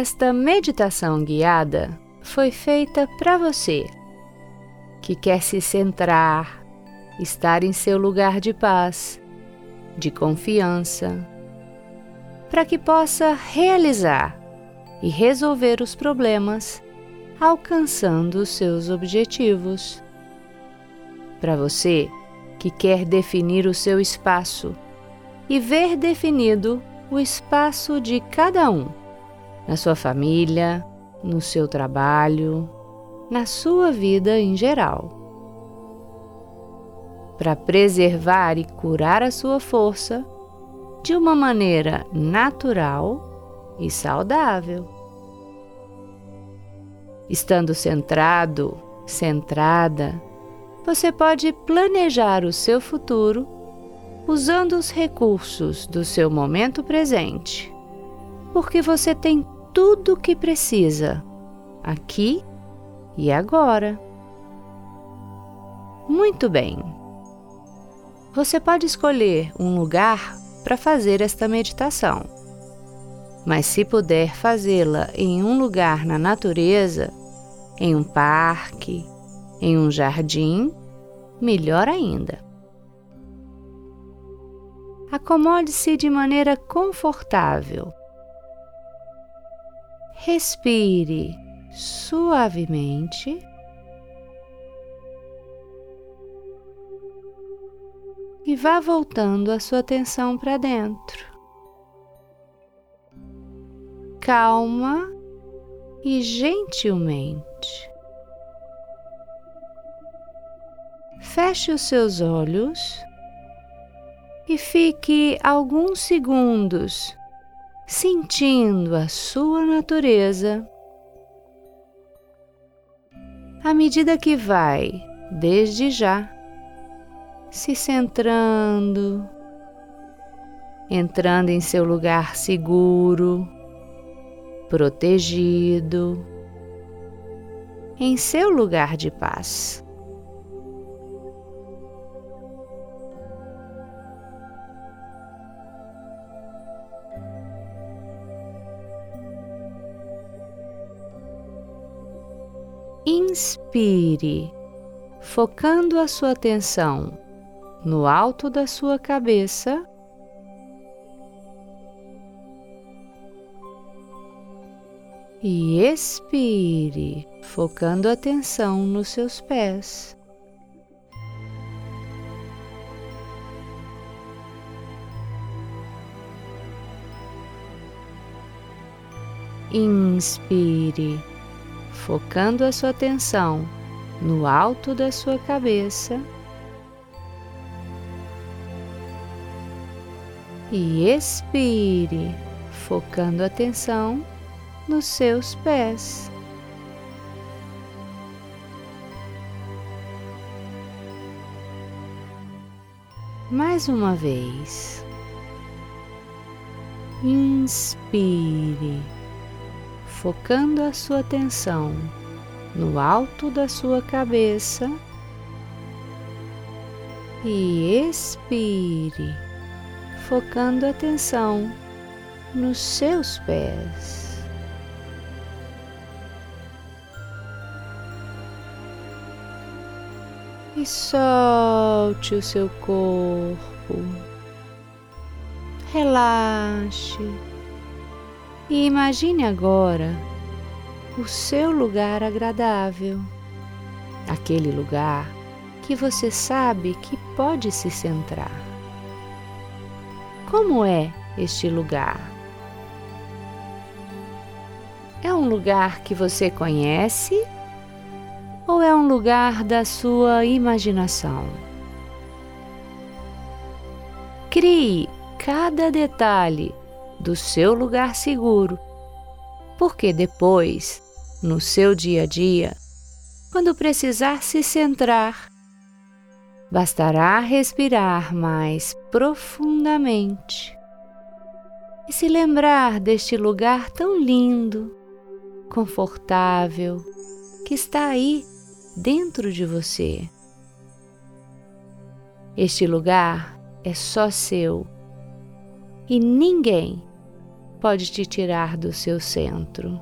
Esta meditação guiada foi feita para você que quer se centrar, estar em seu lugar de paz, de confiança, para que possa realizar e resolver os problemas, alcançando os seus objetivos. Para você que quer definir o seu espaço e ver definido o espaço de cada um, na sua família, no seu trabalho, na sua vida em geral. Para preservar e curar a sua força de uma maneira natural e saudável. Estando centrado, centrada, você pode planejar o seu futuro usando os recursos do seu momento presente, porque você tem tudo o que precisa aqui e agora. Muito bem. Você pode escolher um lugar para fazer esta meditação, mas se puder fazê-la em um lugar na natureza, em um parque, em um jardim, melhor ainda. Acomode-se de maneira confortável. Respire suavemente. E vá voltando a sua atenção para dentro. Calma e gentilmente. Feche os seus olhos e fique alguns segundos sentindo a sua natureza à medida que vai, desde já, se centrando, entrando em seu lugar seguro, protegido, em seu lugar de paz. Inspire, focando a sua atenção no alto da sua cabeça. E expire, focando a atenção nos seus pés. Inspire focando a sua atenção no alto da sua cabeça e expire, focando a atenção nos seus pés. Mais uma vez. Inspire focando a sua atenção no alto da sua cabeça e expire, focando a atenção nos seus pés. E solte o seu corpo. Relaxe e imagine agora o seu lugar agradável, aquele lugar que você sabe que pode se centrar. Como é este lugar? É um lugar que você conhece ou é um lugar da sua imaginação? Crie cada detalhe do seu lugar seguro, porque depois, no seu dia a dia, quando precisar se centrar, bastará respirar mais profundamente e se lembrar deste lugar tão lindo, confortável, que está aí dentro de você. Este lugar é só seu e ninguém pode te tirar do seu centro.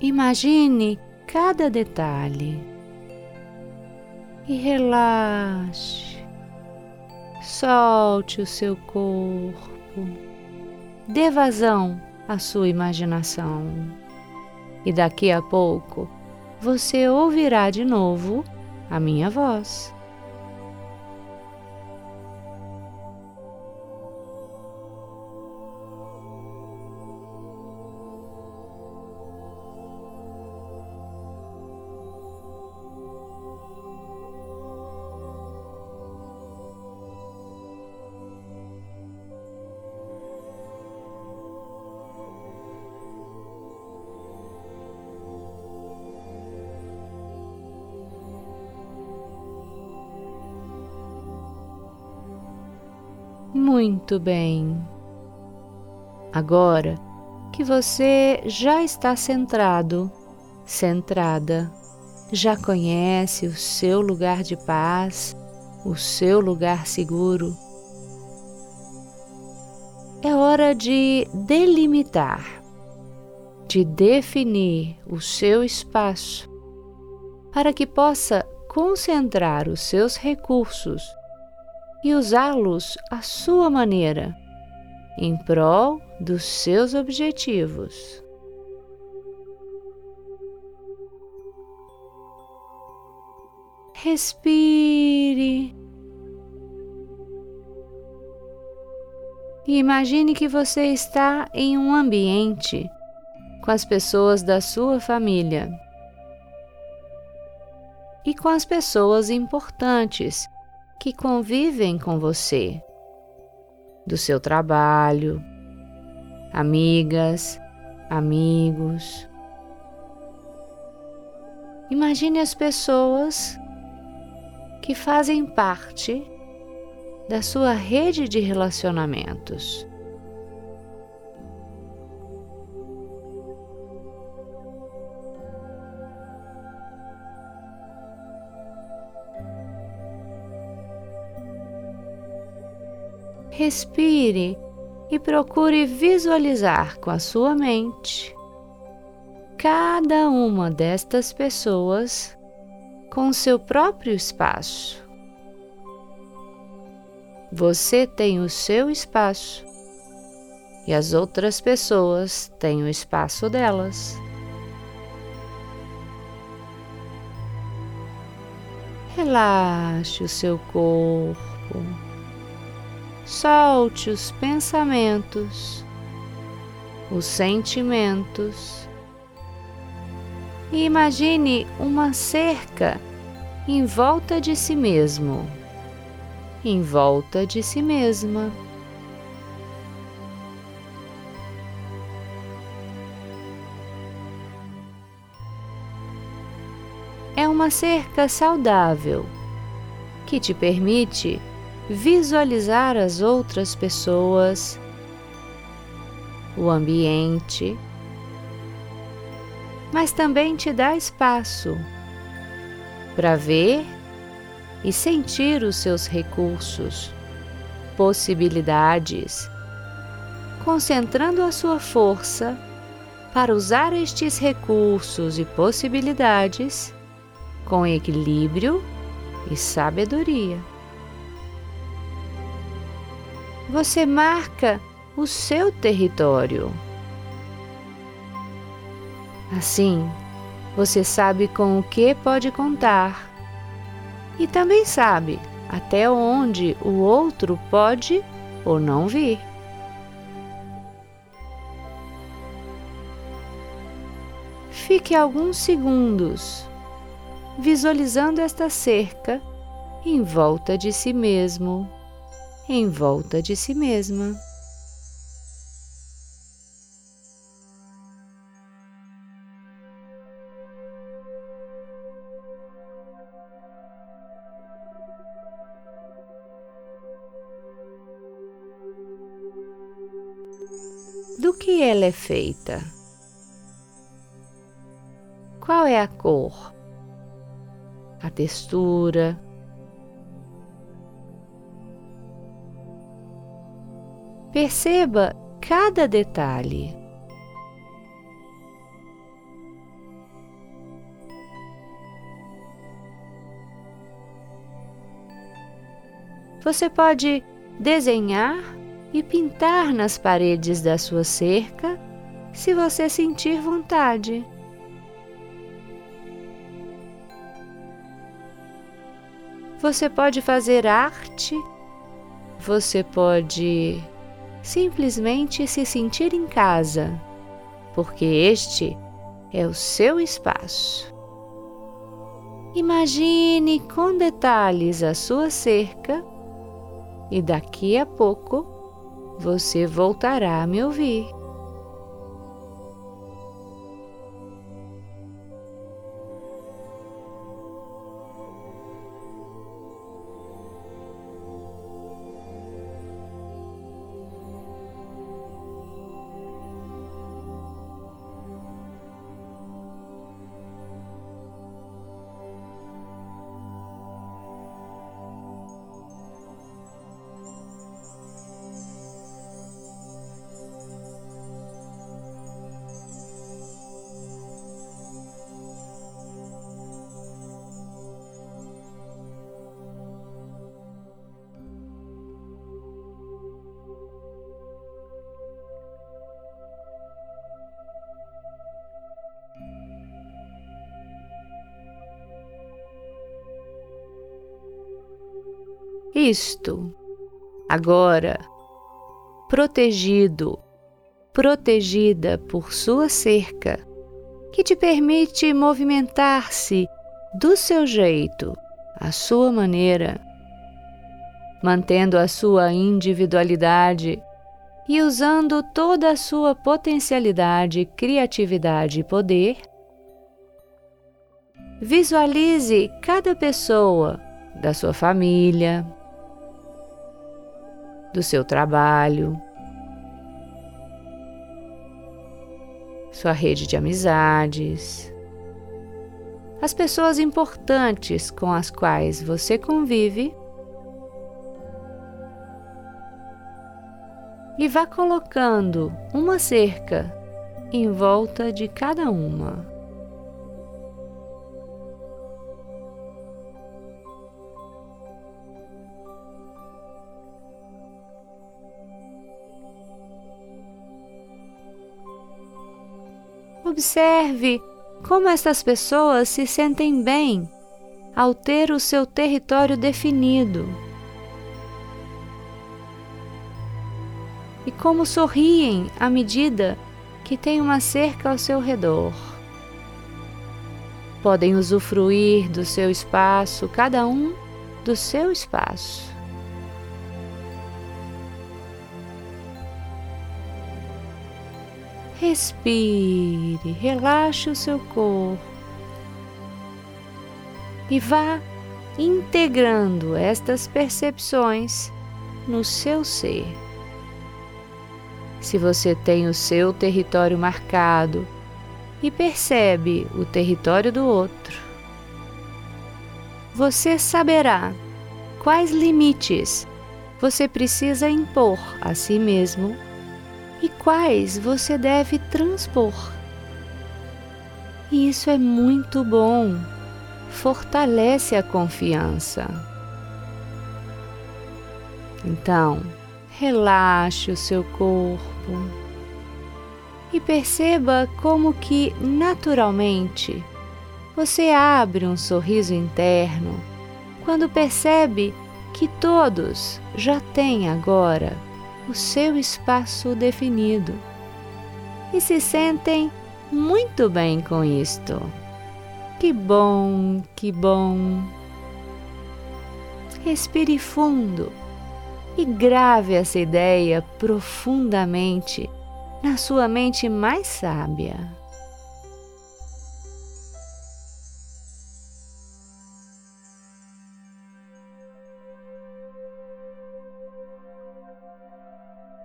Imagine cada detalhe e relaxe. Solte o seu corpo. Dê vazão à sua imaginação. E daqui a pouco você ouvirá de novo a minha voz. Muito bem. Agora que você já está centrado, centrada, já conhece o seu lugar de paz, o seu lugar seguro, é hora de delimitar, de definir o seu espaço para que possa concentrar os seus recursos e usá-los à sua maneira, em prol dos seus objetivos. Respire. E imagine que você está em um ambiente com as pessoas da sua família e com as pessoas importantes que convivem com você, do seu trabalho, amigas, amigos. Imagine as pessoas que fazem parte da sua rede de relacionamentos. Respire e procure visualizar com a sua mente cada uma destas pessoas com seu próprio espaço. Você tem o seu espaço e as outras pessoas têm o espaço delas. Relaxe o seu corpo solte os pensamentos, os sentimentos e imagine uma cerca em volta de si mesmo, em volta de si mesma. É uma cerca saudável que te permite visualizar as outras pessoas, o ambiente, mas também te dá espaço para ver e sentir os seus recursos, possibilidades, concentrando a sua força para usar estes recursos e possibilidades com equilíbrio e sabedoria você marca o seu território. Assim, você sabe com o que pode contar e também sabe até onde o outro pode ou não vir. Fique alguns segundos visualizando esta cerca em volta de si mesmo em volta de si mesma. Do que ela é feita? Qual é a cor? A textura? Perceba cada detalhe. Você pode desenhar e pintar nas paredes da sua cerca se você sentir vontade. Você pode fazer arte, você pode simplesmente se sentir em casa, porque este é o seu espaço. Imagine com detalhes a sua cerca e daqui a pouco você voltará a me ouvir. Isto, agora, protegido, protegida por sua cerca, que te permite movimentar-se do seu jeito, à sua maneira, mantendo a sua individualidade e usando toda a sua potencialidade, criatividade e poder, visualize cada pessoa da sua família, do seu trabalho, sua rede de amizades, as pessoas importantes com as quais você convive e vá colocando uma cerca em volta de cada uma. Observe como estas pessoas se sentem bem ao ter o seu território definido. E como sorriem à medida que tem uma cerca ao seu redor. Podem usufruir do seu espaço, cada um do seu espaço. Respire, relaxe o seu corpo e vá integrando estas percepções no seu ser. Se você tem o seu território marcado e percebe o território do outro, você saberá quais limites você precisa impor a si mesmo e quais você deve transpor. E isso é muito bom, fortalece a confiança. Então, relaxe o seu corpo e perceba como que naturalmente você abre um sorriso interno quando percebe que todos já têm agora o seu espaço definido e se sentem muito bem com isto. Que bom, que bom. Respire fundo e grave essa ideia profundamente na sua mente mais sábia.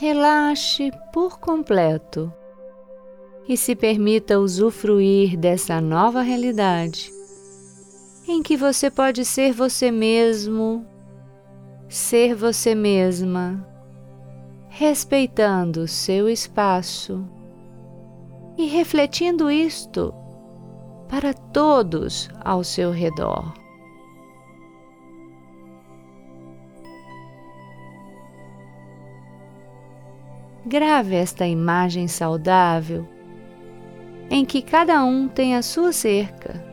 Relaxe por completo e se permita usufruir dessa nova realidade em que você pode ser você mesmo, ser você mesma, respeitando seu espaço e refletindo isto para todos ao seu redor. Grave esta imagem saudável em que cada um tem a sua cerca.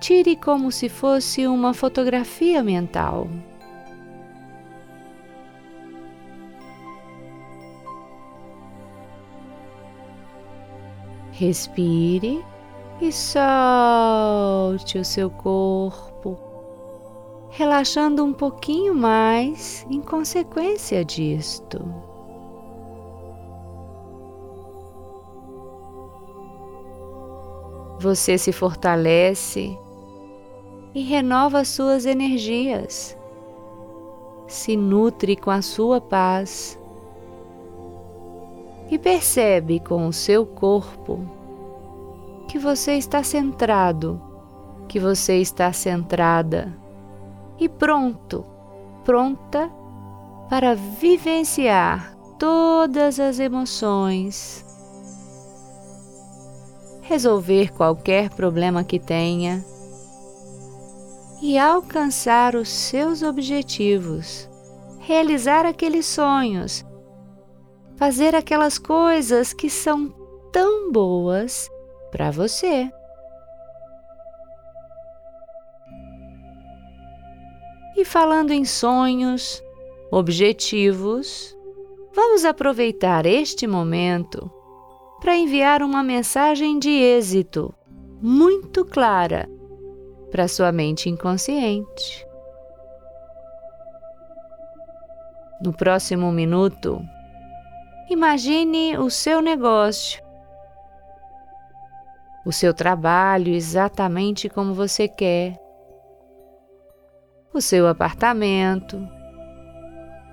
Tire como se fosse uma fotografia mental. Respire e solte o seu corpo, relaxando um pouquinho mais em consequência disto. Você se fortalece e renova suas energias, se nutre com a sua paz e percebe com o seu corpo que você está centrado, que você está centrada e pronto, pronta para vivenciar todas as emoções. Resolver qualquer problema que tenha e alcançar os seus objetivos, realizar aqueles sonhos, fazer aquelas coisas que são tão boas para você. E falando em sonhos, objetivos, vamos aproveitar este momento para enviar uma mensagem de êxito muito clara para sua mente inconsciente. No próximo minuto, imagine o seu negócio, o seu trabalho exatamente como você quer, o seu apartamento,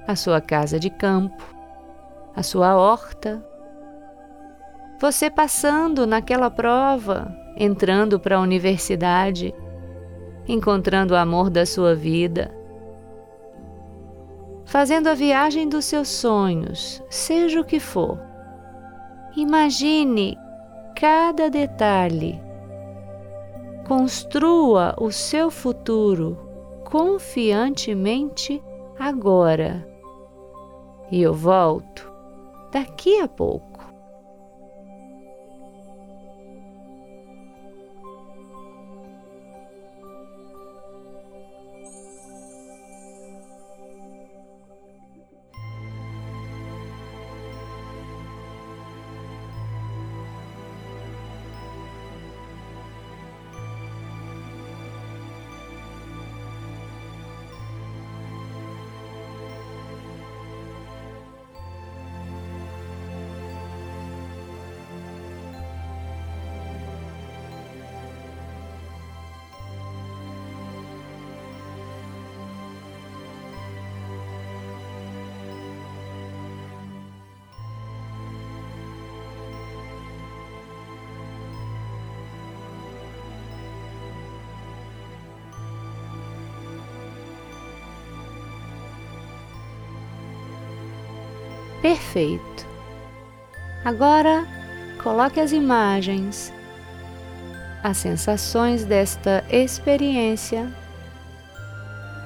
a sua casa de campo, a sua horta você passando naquela prova, entrando para a universidade, encontrando o amor da sua vida, fazendo a viagem dos seus sonhos, seja o que for. Imagine cada detalhe. Construa o seu futuro confiantemente agora. E eu volto daqui a pouco. Perfeito. Agora coloque as imagens, as sensações desta experiência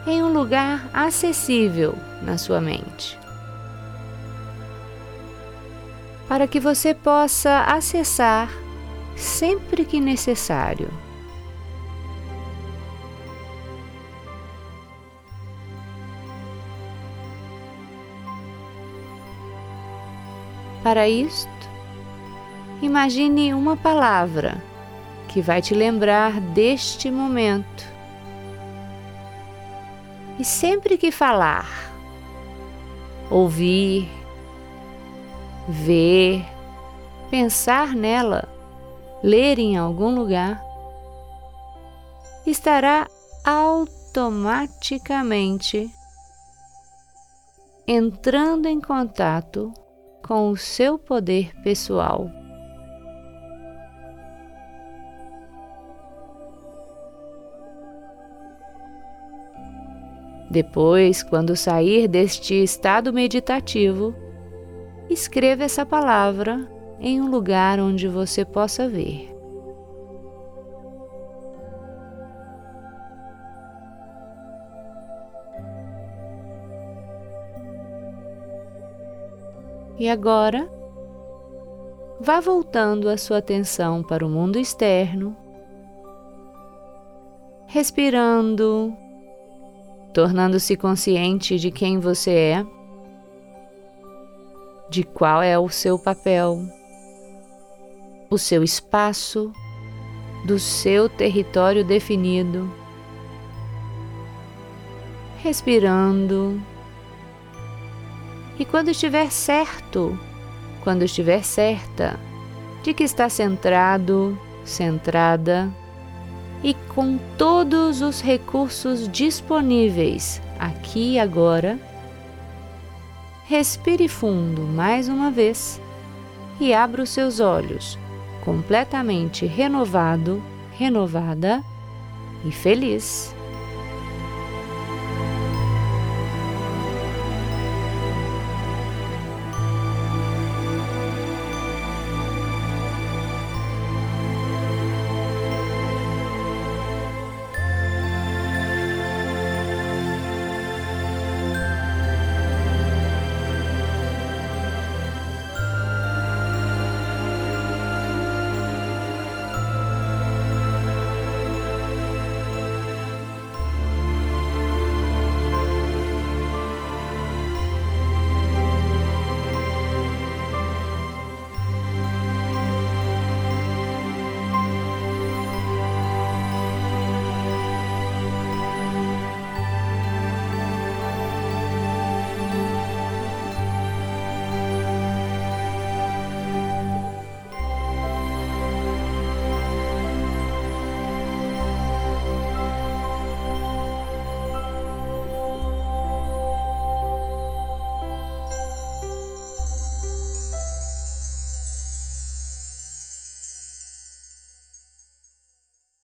em um lugar acessível na sua mente. Para que você possa acessar sempre que necessário. Para isto, imagine uma palavra que vai te lembrar deste momento. E sempre que falar, ouvir, ver, pensar nela, ler em algum lugar, estará automaticamente entrando em contato com o seu poder pessoal. Depois, quando sair deste estado meditativo, escreva essa palavra em um lugar onde você possa ver. E agora, vá voltando a sua atenção para o mundo externo, respirando, tornando-se consciente de quem você é, de qual é o seu papel, o seu espaço, do seu território definido. Respirando e quando estiver certo, quando estiver certa de que está centrado, centrada e com todos os recursos disponíveis aqui e agora, respire fundo mais uma vez e abra os seus olhos, completamente renovado, renovada e feliz.